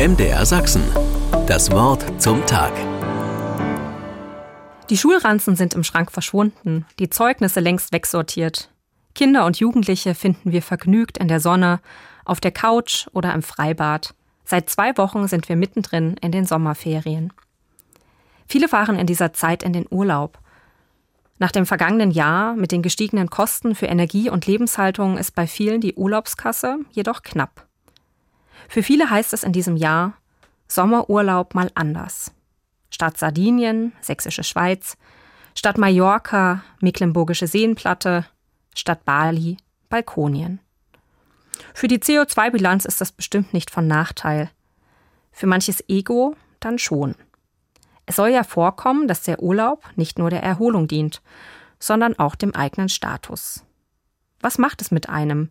MDR Sachsen. Das Wort zum Tag. Die Schulranzen sind im Schrank verschwunden, die Zeugnisse längst wegsortiert. Kinder und Jugendliche finden wir vergnügt in der Sonne, auf der Couch oder im Freibad. Seit zwei Wochen sind wir mittendrin in den Sommerferien. Viele fahren in dieser Zeit in den Urlaub. Nach dem vergangenen Jahr mit den gestiegenen Kosten für Energie und Lebenshaltung ist bei vielen die Urlaubskasse jedoch knapp. Für viele heißt es in diesem Jahr Sommerurlaub mal anders. Statt Sardinien, Sächsische Schweiz, statt Mallorca, Mecklenburgische Seenplatte, statt Bali, Balkonien. Für die CO2-Bilanz ist das bestimmt nicht von Nachteil. Für manches Ego dann schon. Es soll ja vorkommen, dass der Urlaub nicht nur der Erholung dient, sondern auch dem eigenen Status. Was macht es mit einem,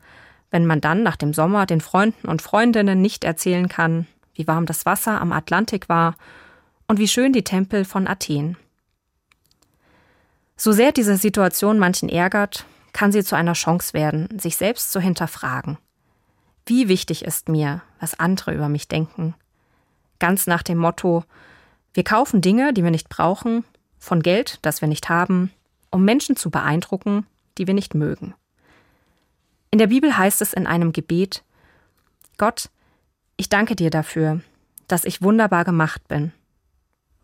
wenn man dann nach dem Sommer den Freunden und Freundinnen nicht erzählen kann, wie warm das Wasser am Atlantik war und wie schön die Tempel von Athen? So sehr diese Situation manchen ärgert, kann sie zu einer Chance werden, sich selbst zu hinterfragen. Wie wichtig ist mir, was andere über mich denken? Ganz nach dem Motto, wir kaufen Dinge, die wir nicht brauchen, von Geld, das wir nicht haben, um Menschen zu beeindrucken, die wir nicht mögen. In der Bibel heißt es in einem Gebet, Gott, ich danke dir dafür, dass ich wunderbar gemacht bin.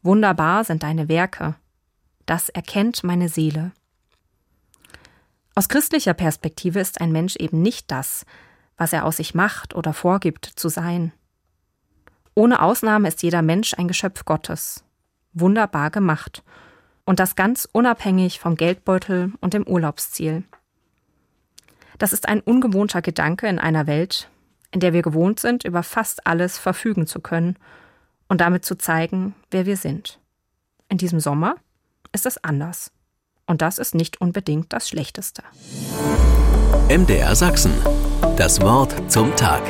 Wunderbar sind deine Werke. Das erkennt meine Seele. Aus christlicher Perspektive ist ein Mensch eben nicht das, was er aus sich macht oder vorgibt zu sein. Ohne Ausnahme ist jeder Mensch ein Geschöpf Gottes. Wunderbar gemacht. Und das ganz unabhängig vom Geldbeutel und dem Urlaubsziel. Das ist ein ungewohnter Gedanke in einer Welt, in der wir gewohnt sind, über fast alles verfügen zu können und damit zu zeigen, wer wir sind. In diesem Sommer ist es anders. Und das ist nicht unbedingt das Schlechteste. MDR Sachsen. Das Wort zum Tag.